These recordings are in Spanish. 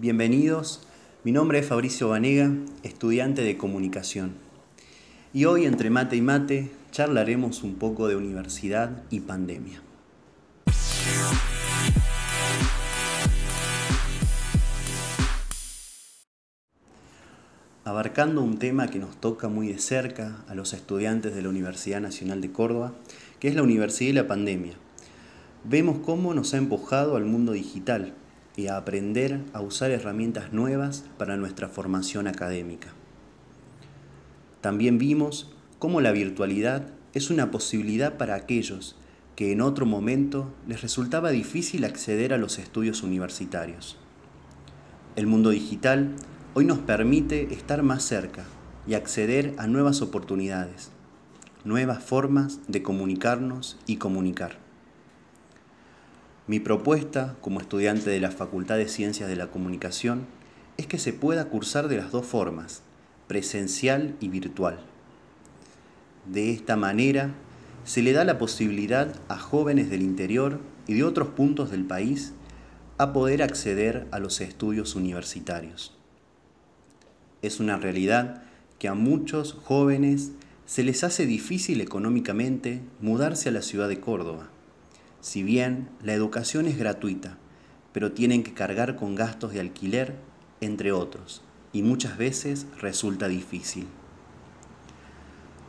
Bienvenidos, mi nombre es Fabricio Vanega, estudiante de comunicación. Y hoy entre mate y mate charlaremos un poco de universidad y pandemia. Abarcando un tema que nos toca muy de cerca a los estudiantes de la Universidad Nacional de Córdoba, que es la universidad y la pandemia. Vemos cómo nos ha empujado al mundo digital, y a aprender a usar herramientas nuevas para nuestra formación académica. También vimos cómo la virtualidad es una posibilidad para aquellos que en otro momento les resultaba difícil acceder a los estudios universitarios. El mundo digital hoy nos permite estar más cerca y acceder a nuevas oportunidades, nuevas formas de comunicarnos y comunicar. Mi propuesta como estudiante de la Facultad de Ciencias de la Comunicación es que se pueda cursar de las dos formas, presencial y virtual. De esta manera, se le da la posibilidad a jóvenes del interior y de otros puntos del país a poder acceder a los estudios universitarios. Es una realidad que a muchos jóvenes se les hace difícil económicamente mudarse a la ciudad de Córdoba si bien la educación es gratuita, pero tienen que cargar con gastos de alquiler, entre otros, y muchas veces resulta difícil.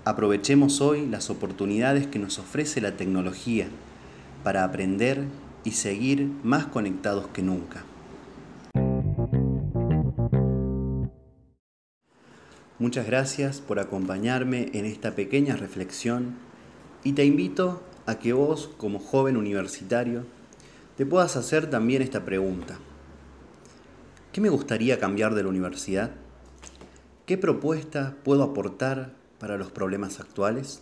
Aprovechemos hoy las oportunidades que nos ofrece la tecnología para aprender y seguir más conectados que nunca. Muchas gracias por acompañarme en esta pequeña reflexión y te invito a que vos, como joven universitario, te puedas hacer también esta pregunta. ¿Qué me gustaría cambiar de la universidad? ¿Qué propuesta puedo aportar para los problemas actuales?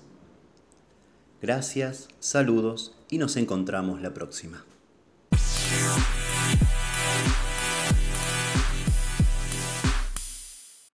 Gracias, saludos y nos encontramos la próxima.